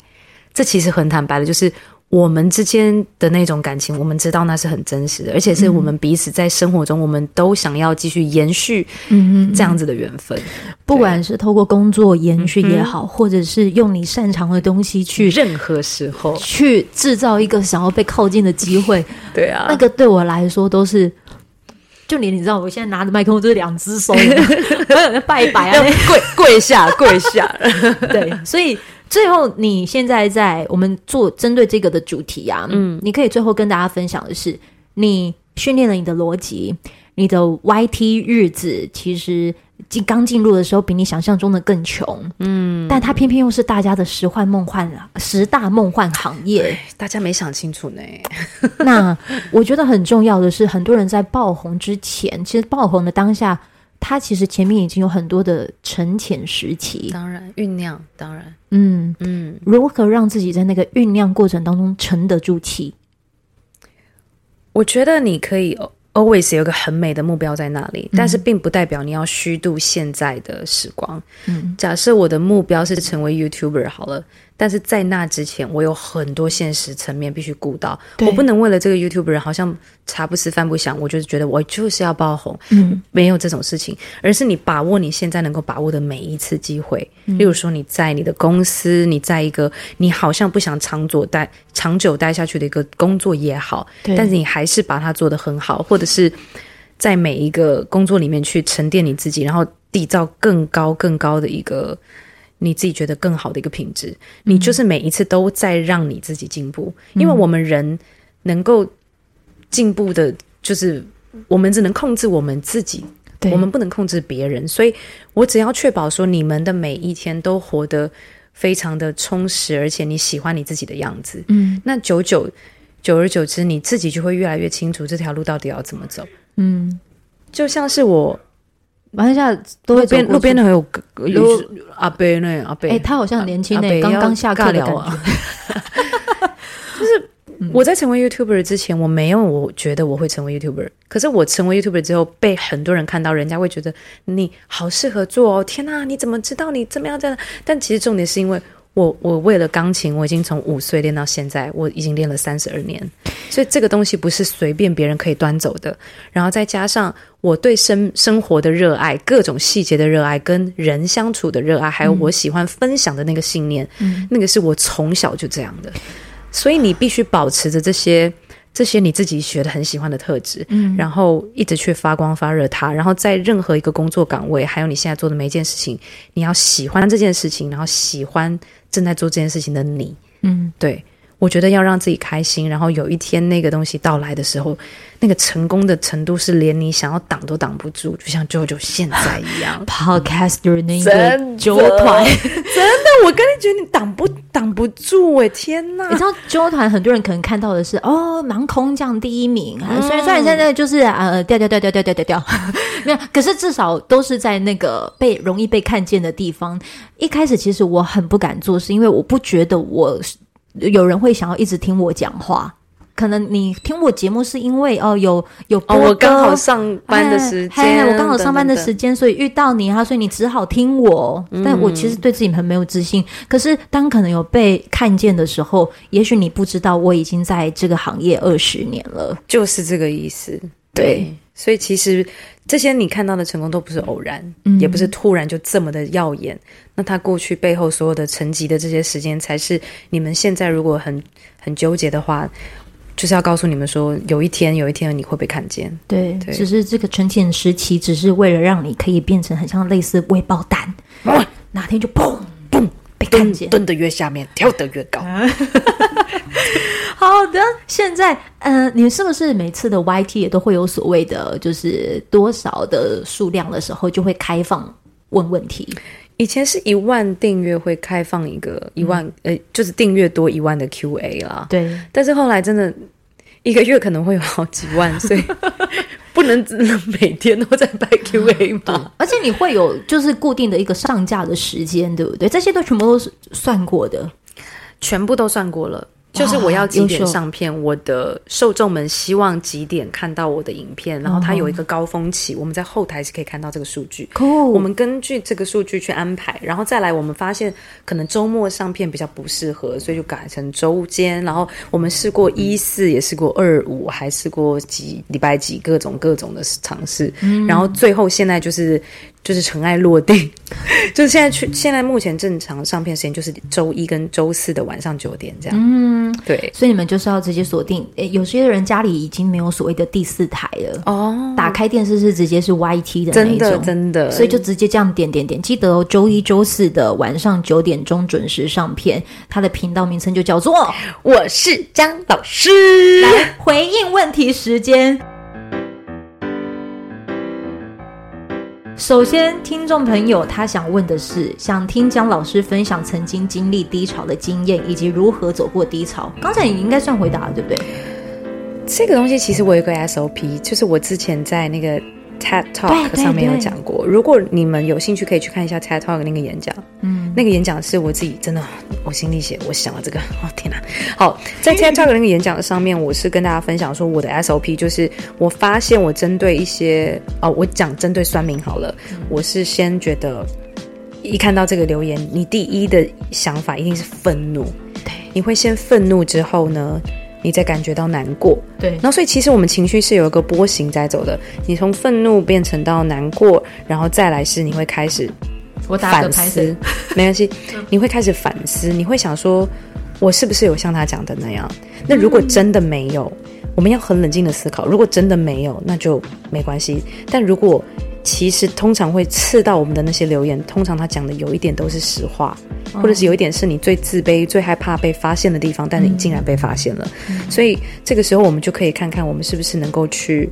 这其实很坦白的，就是我们之间的那种感情，我们知道那是很真实的，而且是我们彼此在生活中，我们都想要继续延续这样子的缘分。不管是透过工作延续也好，嗯、或者是用你擅长的东西去，任何时候去制造一个想要被靠近的机会。对啊，那个对我来说都是。就连你知道，我现在拿着麦克风就是两只手，拜拜啊，[laughs] 跪跪下 [laughs] 跪下。对，所以最后你现在在我们做针对这个的主题啊，嗯，你可以最后跟大家分享的是，你训练了你的逻辑，你的 YT 日子其实。进刚进入的时候，比你想象中的更穷，嗯，但他偏偏又是大家的十幻梦幻十大梦幻行业，大家没想清楚呢。[laughs] 那我觉得很重要的是，很多人在爆红之前，其实爆红的当下，他其实前面已经有很多的沉潜时期，当然酝酿，当然，嗯嗯，如何让自己在那个酝酿过程当中沉得住气？我觉得你可以哦。Always 有个很美的目标在那里，但是并不代表你要虚度现在的时光。嗯，假设我的目标是成为 YouTuber 好了。但是在那之前，我有很多现实层面必须顾到。我不能为了这个 YouTuber 好像茶不思饭不想，我就是觉得我就是要爆红。嗯，没有这种事情，而是你把握你现在能够把握的每一次机会。嗯，例如说你在你的公司，你在一个你好像不想长久待长久待下去的一个工作也好，但是你还是把它做得很好，或者是在每一个工作里面去沉淀你自己，然后缔造更高更高的一个。你自己觉得更好的一个品质，你就是每一次都在让你自己进步，嗯、因为我们人能够进步的，就是我们只能控制我们自己，我们不能控制别人，所以我只要确保说你们的每一天都活得非常的充实，而且你喜欢你自己的样子，嗯，那久久久而久之，你自己就会越来越清楚这条路到底要怎么走，嗯，就像是我。马来西亚都会边路边的还有有阿伯呢，阿伯哎，他好像很年轻呢，刚刚下课的感觉。[laughs] 就是我在成为 YouTuber 之前，我没有我觉得我会成为 YouTuber，可是我成为 YouTuber 之后，被很多人看到，人家会觉得你好适合做哦。天哪，你怎么知道你怎么样这样？但其实重点是因为。我我为了钢琴，我已经从五岁练到现在，我已经练了三十二年，所以这个东西不是随便别人可以端走的。然后再加上我对生生活的热爱，各种细节的热爱，跟人相处的热爱，还有我喜欢分享的那个信念，嗯，那个是我从小就这样的。所以你必须保持着这些。这些你自己学的很喜欢的特质，嗯，然后一直去发光发热它，然后在任何一个工作岗位，还有你现在做的每一件事情，你要喜欢这件事情，然后喜欢正在做这件事情的你，嗯，对，我觉得要让自己开心，然后有一天那个东西到来的时候，那个成功的程度是连你想要挡都挡不住，就像 JoJo 现在一样，[laughs] Podcaster 那个啾团，[laughs] 我跟你觉得你挡不挡不住哎、欸，天哪！你知道纠团很多人可能看到的是哦，盲空降第一名，嗯、所以虽然现在就是呃掉掉掉掉掉掉掉掉，[laughs] 没有，可是至少都是在那个被容易被看见的地方。一开始其实我很不敢做，是因为我不觉得我有人会想要一直听我讲话。可能你听我节目是因为哦有有哦我刚好上班的时间，我刚好上班的时间，所以遇到你哈，所以你只好听我。嗯、但我其实对自己很没有自信。可是当可能有被看见的时候，也许你不知道我已经在这个行业二十年了，就是这个意思。对，对所以其实这些你看到的成功都不是偶然，嗯、也不是突然就这么的耀眼。那他过去背后所有的沉积的这些时间，才是你们现在如果很很纠结的话。就是要告诉你们说，有一天，有一天你会被看见。对，对只是这个沉潜时期，只是为了让你可以变成很像类似微爆弹，啊、哪天就砰砰被看见，蹲得越下面，跳得越高。[laughs] 好的，现在，嗯、呃，你是不是每次的 YT 也都会有所谓的，就是多少的数量的时候就会开放问问题？以前是一万订阅会开放一个一万，嗯、呃，就是订阅多一万的 QA 啦。对，但是后来真的一个月可能会有好几万，[laughs] 所以不能只能每天都在拜 QA 嘛。而且你会有就是固定的一个上架的时间，对不对？这些都全部都是算过的，全部都算过了。就是我要几点上片，我的受众们希望几点看到我的影片，然后它有一个高峰期，我们在后台是可以看到这个数据。我们根据这个数据去安排，然后再来，我们发现可能周末上片比较不适合，所以就改成周间。然后我们试过一四，也试过二五，还试过几礼拜几各种各种的尝试，然后最后现在就是。就是尘埃落定，[laughs] 就是现在去，现在目前正常上片时间就是周一跟周四的晚上九点这样。嗯，对，所以你们就是要直接锁定。诶，有些人家里已经没有所谓的第四台了哦，打开电视是直接是 YT 的那种，真的真的，所以就直接这样点点点。记得哦，周一周四的晚上九点钟准时上片，它的频道名称就叫做我是张老师。来回应问题时间。首先，听众朋友他想问的是，想听姜老师分享曾经经历低潮的经验，以及如何走过低潮。刚才你应该算回答了，对不对？这个东西其实我有个 SOP，就是我之前在那个。TED Talk 上面有讲过，如果你们有兴趣，可以去看一下 TED Talk 那个演讲。嗯，那个演讲是我自己真的呕心沥血，我想了这个，[laughs] 哦天哪！好，在 Talk 那个演讲的上面，我是跟大家分享说，我的 SOP 就是，我发现我针对一些哦，我讲针对酸民好了，嗯、我是先觉得一看到这个留言，你第一的想法一定是愤怒，对，你会先愤怒之后呢？你再感觉到难过，对，然后所以其实我们情绪是有一个波形在走的。你从愤怒变成到难过，然后再来是你会开始反思，没关系，[laughs] 你会开始反思，你会想说，我是不是有像他讲的那样？那如果真的没有，嗯、我们要很冷静的思考。如果真的没有，那就没关系。但如果其实通常会刺到我们的那些留言，通常他讲的有一点都是实话。或者是有一点是你最自卑、最害怕被发现的地方，但你竟然被发现了，嗯、所以这个时候我们就可以看看我们是不是能够去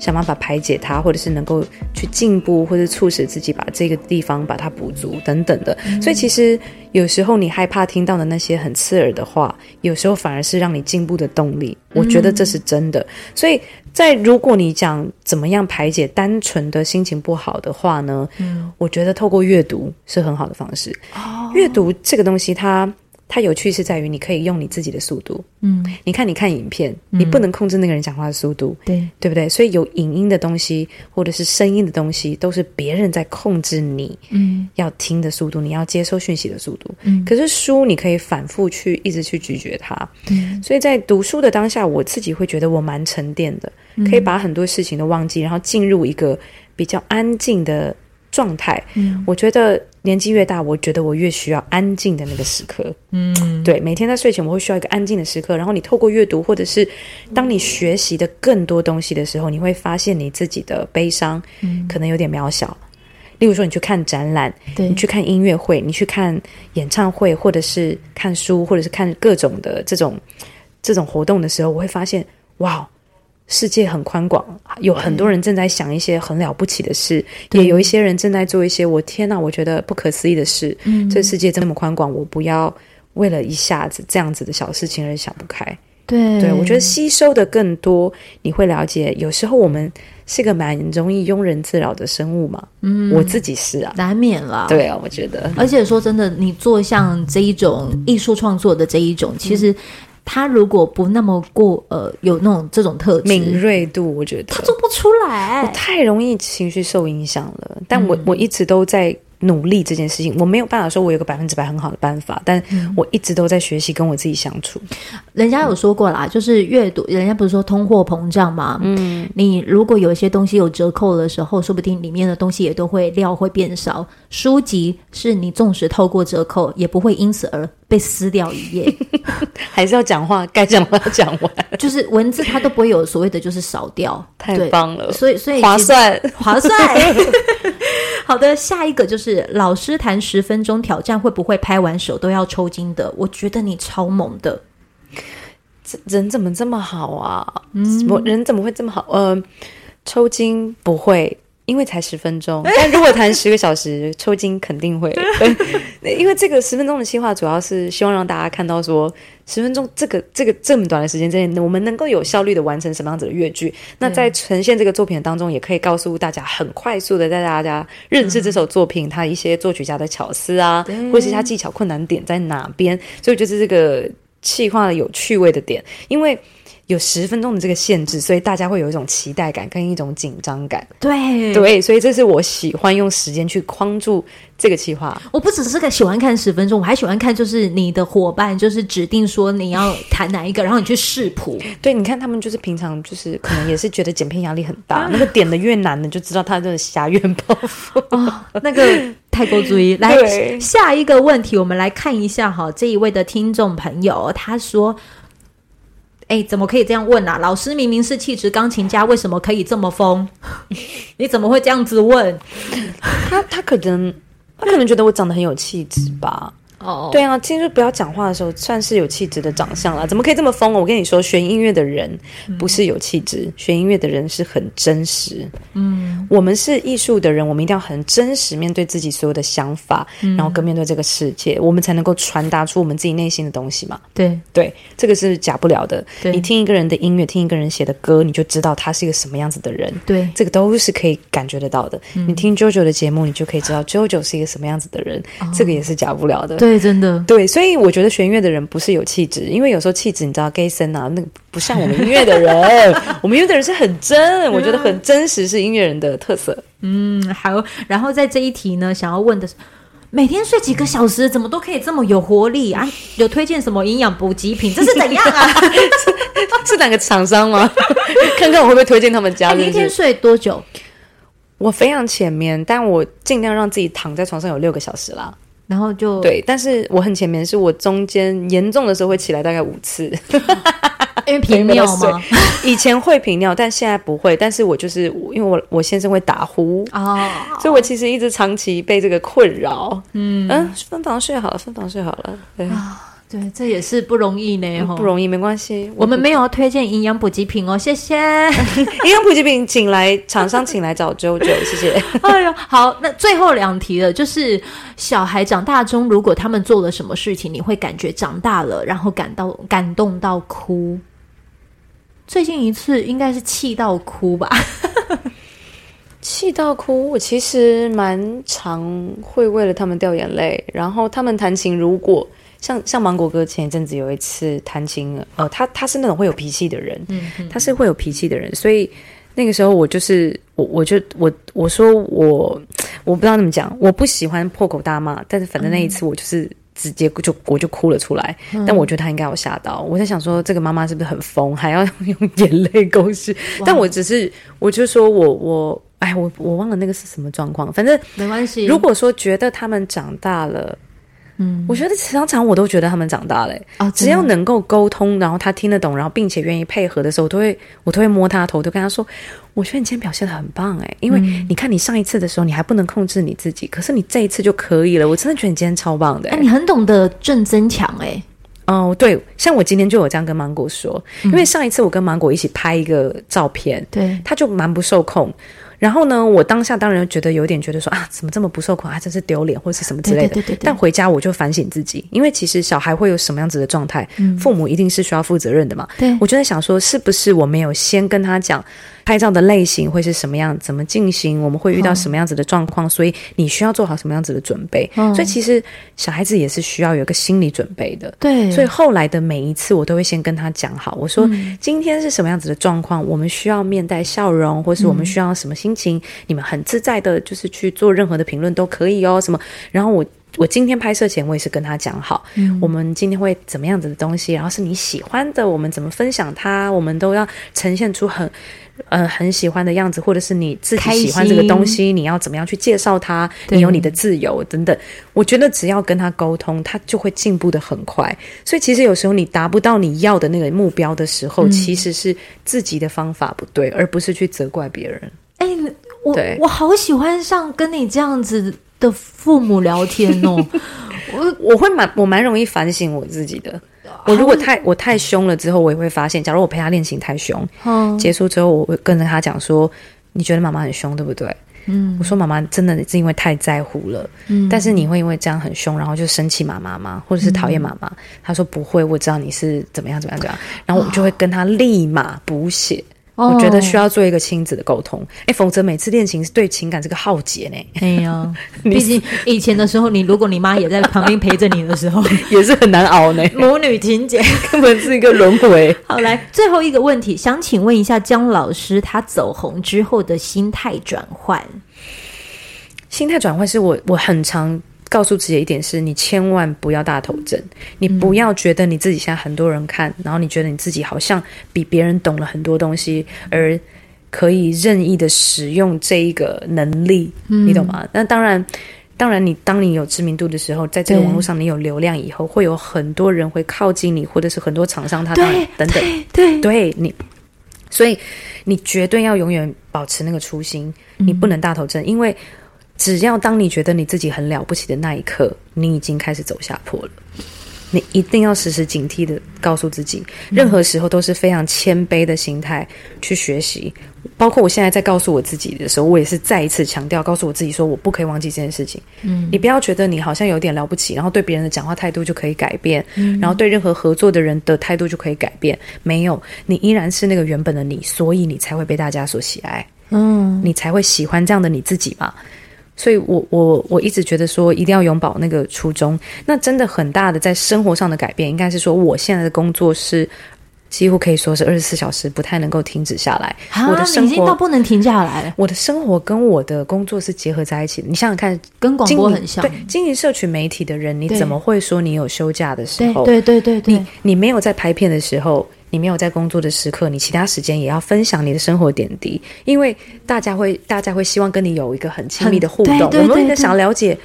想办法排解它，或者是能够去进步，或者促使自己把这个地方把它补足等等的。嗯、所以其实有时候你害怕听到的那些很刺耳的话，有时候反而是让你进步的动力。我觉得这是真的。嗯、所以。在如果你讲怎么样排解单纯的心情不好的话呢？嗯，我觉得透过阅读是很好的方式。哦，阅读这个东西它。它有趣是在于你可以用你自己的速度，嗯，你看你看影片，嗯、你不能控制那个人讲话的速度，对。对不对？所以有影音的东西或者是声音的东西，都是别人在控制你，嗯，要听的速度，你要接收讯息的速度，嗯。可是书你可以反复去一直去咀嚼它，嗯。所以在读书的当下，我自己会觉得我蛮沉淀的，可以把很多事情都忘记，然后进入一个比较安静的状态。嗯，我觉得。年纪越大，我觉得我越需要安静的那个时刻。嗯，对，每天在睡前我会需要一个安静的时刻。然后你透过阅读，或者是当你学习的更多东西的时候，你会发现你自己的悲伤，可能有点渺小。嗯、例如说，你去看展览，对你去看音乐会，你去看演唱会，或者是看书，或者是看各种的这种这种活动的时候，我会发现，哇，世界很宽广，有很多人正在想一些很了不起的事，也有一些人正在做一些我天呐，我觉得不可思议的事。嗯，这世界这么宽广，我不要为了一下子这样子的小事情而想不开。对，对我觉得吸收的更多，你会了解，有时候我们是个蛮容易庸人自扰的生物嘛。嗯，我自己是啊，难免啦。对啊，我觉得。而且说真的，你做像这一种艺术创作的这一种，其实。他如果不那么过，呃，有那种这种特质敏锐度，我觉得他做不出来。我太容易情绪受影响了，但我、嗯、我一直都在努力这件事情。我没有办法说我有个百分之百很好的办法，但我一直都在学习跟我自己相处。人家有说过啦，就是阅读，人家不是说通货膨胀嘛？嗯，你如果有一些东西有折扣的时候，说不定里面的东西也都会料会变少。书籍是你纵使透过折扣，也不会因此而被撕掉一页，[laughs] 还是要讲话，该讲话讲完，就是文字它都不会有所谓的，就是少掉，[laughs] 太棒了，所以所以划算划算。[laughs] [laughs] 好的，下一个就是老师谈十分钟挑战，会不会拍完手都要抽筋的？我觉得你超猛的，人怎么这么好啊？嗯，我人怎么会这么好？呃，抽筋不会。因为才十分钟，但如果谈十个小时，抽筋肯定会。对，[laughs] 因为这个十分钟的计划主要是希望让大家看到说，十分钟这个这个这么短的时间之内，我们能够有效率的完成什么样子的乐剧。那在呈现这个作品当中，也可以告诉大家很快速的带大家认识这首作品，它一些作曲家的巧思啊，或是它技巧困难点在哪边。所以就是这个企划的有趣味的点，因为。有十分钟的这个限制，所以大家会有一种期待感跟一种紧张感。对对，所以这是我喜欢用时间去框住这个计划。我不只是个喜欢看十分钟，我还喜欢看就是你的伙伴就是指定说你要谈哪一个，然后你去试谱。[laughs] 对，你看他们就是平常就是可能也是觉得剪片压力很大，那个点的越难的就知道他的挟怨抱负。[laughs] 哦，那个太过注意。来，下一个问题，我们来看一下哈，这一位的听众朋友他说。哎，怎么可以这样问啊？老师明明是气质钢琴家，为什么可以这么疯？[laughs] 你怎么会这样子问？他他可能他可能觉得我长得很有气质吧。哦，oh. 对啊，其实不要讲话的时候，算是有气质的长相啦。怎么可以这么疯哦？我跟你说，学音乐的人不是有气质，嗯、学音乐的人是很真实。嗯，我们是艺术的人，我们一定要很真实面对自己所有的想法，嗯、然后跟面对这个世界，我们才能够传达出我们自己内心的东西嘛。对对，这个是假不了的。你听一个人的音乐，听一个人写的歌，你就知道他是一个什么样子的人。对，这个都是可以感觉得到的。嗯、你听 JoJo 的节目，你就可以知道 JoJo 是一个什么样子的人。哦、这个也是假不了的。对，真的对，所以我觉得学音乐的人不是有气质，因为有时候气质你知道，gay 森啊，那个不像我们音乐的人，[laughs] 我们音乐的人是很真，我觉得很真实是音乐人的特色。嗯，好，然后在这一题呢，想要问的是，每天睡几个小时，怎么都可以这么有活力啊？有推荐什么营养补给品？这是怎样啊？[laughs] 是，是哪个厂商吗？看看我会不会推荐他们家。你一天睡多久？我非常浅眠，但我尽量让自己躺在床上有六个小时啦。然后就对，但是我很前面，是我中间严重的时候会起来大概五次，[laughs] 因为频尿吗？以前会频尿，但现在不会。但是我就是因为我我先生会打呼啊，哦、所以我其实一直长期被这个困扰。嗯嗯，分房睡好了，分房睡好了。对。啊对，这也是不容易呢，不容易，没关系。我们没有要推荐营养补给品哦，谢谢。[laughs] 营养补给品，请来厂商，请来找 JoJo，谢谢。[laughs] 哎呦，好，那最后两题了，就是小孩长大中，如果他们做了什么事情，你会感觉长大了，然后感到感动到哭。最近一次应该是气到哭吧？[laughs] 气到哭，我其实蛮常会为了他们掉眼泪，然后他们弹琴，如果。像像芒果哥前一阵子有一次弹琴，呃，他他是那种会有脾气的人，他是会有脾气的人，所以那个时候我就是我我就我我说我我不知道怎么讲，我不喜欢破口大骂，但是反正那一次我就是直接就我就哭了出来，嗯、但我觉得他应该有吓到，我在想说这个妈妈是不是很疯，还要 [laughs] 用眼泪攻势？但我只是我就说我我哎我我忘了那个是什么状况，反正没关系。如果说觉得他们长大了。嗯，我觉得常常我都觉得他们长大了啊，只要能够沟通，然后他听得懂，然后并且愿意配合的时候，我都会我都会摸他头，都跟他说，我觉得你今天表现得很棒诶，因为你看你上一次的时候你还不能控制你自己，可是你这一次就可以了，我真的觉得你今天超棒的。哎，你很懂得正增强诶。哦，对，像我今天就有这样跟芒果说，因为上一次我跟芒果一起拍一个照片，对，他就蛮不受控。然后呢，我当下当然觉得有点觉得说啊，怎么这么不受控啊，真是丢脸或者是什么之类的。对对对对对。但回家我就反省自己，因为其实小孩会有什么样子的状态，嗯，父母一定是需要负责任的嘛。对，我就在想说，是不是我没有先跟他讲。拍照的类型会是什么样？怎么进行？我们会遇到什么样子的状况？哦、所以你需要做好什么样子的准备？哦、所以其实小孩子也是需要有个心理准备的。对，所以后来的每一次，我都会先跟他讲好，我说、嗯、今天是什么样子的状况，我们需要面带笑容，或是我们需要什么心情？嗯、你们很自在的，就是去做任何的评论都可以哦。什么？然后我我今天拍摄前，我也是跟他讲好，嗯、我们今天会怎么样子的东西，然后是你喜欢的，我们怎么分享它，我们都要呈现出很。呃，很喜欢的样子，或者是你自己喜欢这个东西，你要怎么样去介绍它？你有你的自由等等。我觉得只要跟他沟通，他就会进步的很快。所以其实有时候你达不到你要的那个目标的时候，嗯、其实是自己的方法不对，而不是去责怪别人。哎、欸，我我好喜欢像跟你这样子的父母聊天哦。[laughs] 我我会蛮我蛮容易反省我自己的。我如果太我太凶了之后，我也会发现，假如我陪他练琴太凶，嗯，结束之后我会跟着他讲说：“你觉得妈妈很凶，对不对？”嗯，我说：“妈妈真的是因为太在乎了，嗯，但是你会因为这样很凶，然后就生气妈妈吗？或者是讨厌妈妈？”他说：“不会，我知道你是怎么样怎么样怎么样。”然后我就会跟他立马补写。我觉得需要做一个亲子的沟通，哎、欸，否则每次练琴对情感这个浩劫呢。哎呀，[laughs] 毕竟以前的时候，你如果你妈也在旁边陪着你的时候，[laughs] 也是很难熬呢。[laughs] 母女情结根本是一个轮回。好，来最后一个问题，想请问一下姜老师，他走红之后的心态转换？心态转换是我我很常。告诉自己的一点是，你千万不要大头针，你不要觉得你自己现在很多人看，然后你觉得你自己好像比别人懂了很多东西，而可以任意的使用这一个能力，嗯、你懂吗？那当然，当然你，你当你有知名度的时候，在这个网络上你有流量以后，会有很多人会靠近你，或者是很多厂商他当然等等，对，对，对你，所以你绝对要永远保持那个初心，你不能大头针，嗯、因为。只要当你觉得你自己很了不起的那一刻，你已经开始走下坡了。你一定要时时警惕的告诉自己，任何时候都是非常谦卑的心态去学习。包括我现在在告诉我自己的时候，我也是再一次强调，告诉我自己说，我不可以忘记这件事情。嗯，你不要觉得你好像有点了不起，然后对别人的讲话态度就可以改变，嗯，然后对任何合作的人的态度就可以改变。没有，你依然是那个原本的你，所以你才会被大家所喜爱。嗯，你才会喜欢这样的你自己嘛。所以我，我我我一直觉得说，一定要永葆那个初衷。那真的很大的在生活上的改变，应该是说，我现在的工作是几乎可以说是二十四小时不太能够停止下来。啊，我的生活都不能停下来了。我的生活跟我的工作是结合在一起的。你想想看，跟广播很像。对，经营社群媒体的人，你怎么会说你有休假的时候？对对对对，对，你你没有在拍片的时候。你没有在工作的时刻，你其他时间也要分享你的生活点滴，因为大家会，大家会希望跟你有一个很亲密的互动。我们也想了解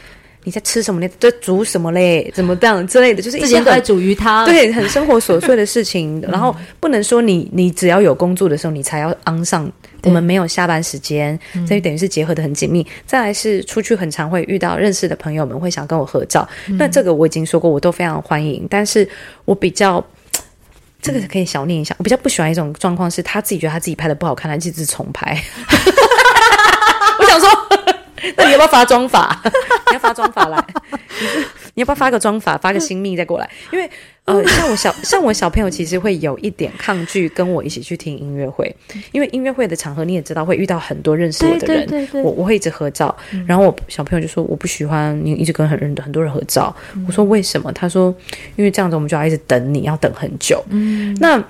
你在吃什么，嘞在煮什么嘞？怎么这样之类的，就是一些在煮鱼汤，对，很生活琐碎的事情。[laughs] 然后不能说你，你只要有工作的时候，你才要 on 上。我们没有下班时间，所以等于是结合的很紧密。再来是出去很常会遇到认识的朋友们会想跟我合照，那这个我已经说过，我都非常欢迎。但是我比较。这个可以小念一下。我比较不喜欢一种状况，是他自己觉得他自己拍的不好看，他一直重拍。[laughs] [laughs] 我想说，[laughs] 那你要不要发妆法？[laughs] 你要发妆法来？你要不要发个妆法，发个新命再过来？因为呃，[laughs] 像我小像我小朋友，其实会有一点抗拒跟我一起去听音乐会，因为音乐会的场合你也知道会遇到很多认识我的人，对对对对，我我会一直合照，然后我小朋友就说我不喜欢你一直跟很认很多人合照，我说为什么？他说因为这样子我们就要一直等你要等很久，嗯，那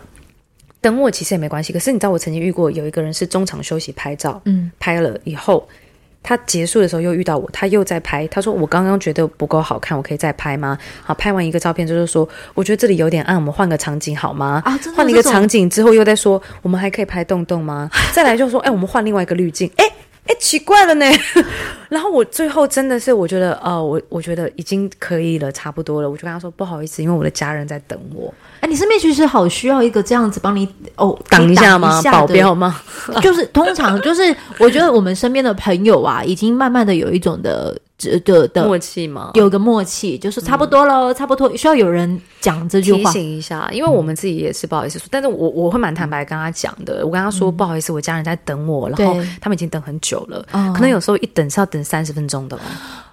等我其实也没关系，可是你知道我曾经遇过有一个人是中场休息拍照，嗯，拍了以后。他结束的时候又遇到我，他又在拍。他说：“我刚刚觉得不够好看，我可以再拍吗？”好，拍完一个照片就是说：“我觉得这里有点暗，我们换个场景好吗？”啊，换了一个场景之后又在说：“我们还可以拍洞洞吗？”再来就说：“哎，我们换另外一个滤镜。”哎。哎，奇怪了呢。[laughs] 然后我最后真的是，我觉得，呃，我我觉得已经可以了，差不多了。我就跟他说不好意思，因为我的家人在等我。哎，你身边其实好需要一个这样子帮你哦挡一下吗？保镖吗？[laughs] 就是通常就是，我觉得我们身边的朋友啊，已经慢慢的有一种的。的的默契嘛？有个默契，就是差不多了，差不多需要有人讲这句话提醒一下，因为我们自己也是不好意思说，但是我我会蛮坦白跟他讲的，我跟他说不好意思，我家人在等我，然后他们已经等很久了，可能有时候一等是要等三十分钟的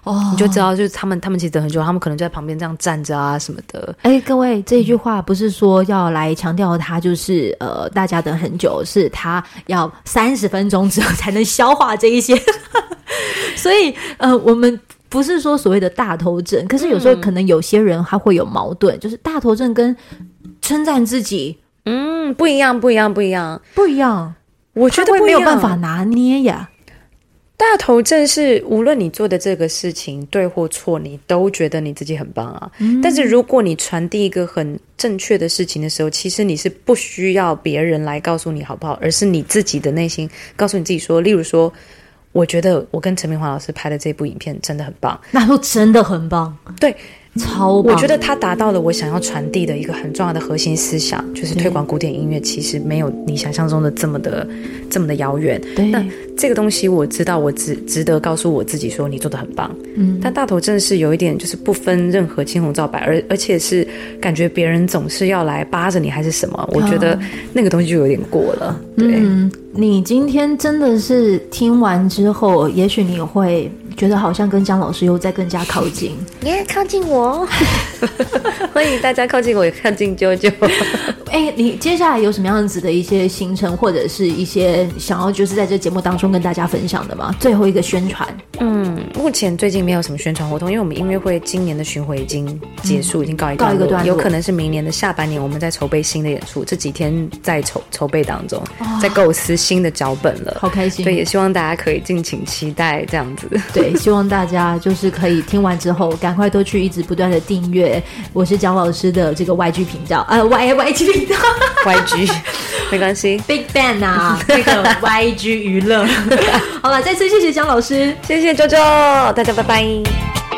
哦，你就知道就是他们他们其实等很久，他们可能就在旁边这样站着啊什么的。哎，各位，这一句话不是说要来强调他就是呃大家等很久，是他要三十分钟之后才能消化这一些。[laughs] 所以，呃，我们不是说所谓的大头症，可是有时候可能有些人他会有矛盾，嗯、就是大头症跟称赞自己，嗯，不一样，不一样，不一样，不一样。我觉得会没有办法拿捏呀。大头症是无论你做的这个事情对或错，你都觉得你自己很棒啊。嗯、但是如果你传递一个很正确的事情的时候，其实你是不需要别人来告诉你好不好，而是你自己的内心告诉你自己说，例如说。我觉得我跟陈明华老师拍的这部影片真的很棒，那都真的很棒，对，超棒。我觉得他达到了我想要传递的一个很重要的核心思想，就是推广古典音乐其实没有你想象中的这么的这么的遥远。对，那这个东西我知道，我值值得告诉我自己说你做的很棒。嗯，但大头症是有一点就是不分任何青红皂白，而而且是感觉别人总是要来扒着你还是什么，我觉得那个东西就有点过了。对。嗯你今天真的是听完之后，也许你会觉得好像跟姜老师又在更加靠近。你也靠近我，[laughs] 欢迎大家靠近我，也靠近啾啾。[laughs] 哎，你接下来有什么样子的一些行程，或者是一些想要就是在这节目当中跟大家分享的吗？最后一个宣传。嗯，目前最近没有什么宣传活动，因为我们音乐会今年的巡回已经结束，嗯、已经告一告一个段落，有可能是明年的下半年，我们在筹备新的演出，这几天在筹筹备当中，在构思新的脚本了，好开心。对，也希望大家可以敬请期待这样子。对，希望大家就是可以听完之后，赶快都去一直不断的订阅。[laughs] 我是姜老师的这个 YG 频道，呃，Y YG 频道。[laughs] YG 没关系，Big Bang 啊，那个 YG 娱乐。[laughs] 好了，再次谢谢姜老师，谢谢周周，大家拜拜。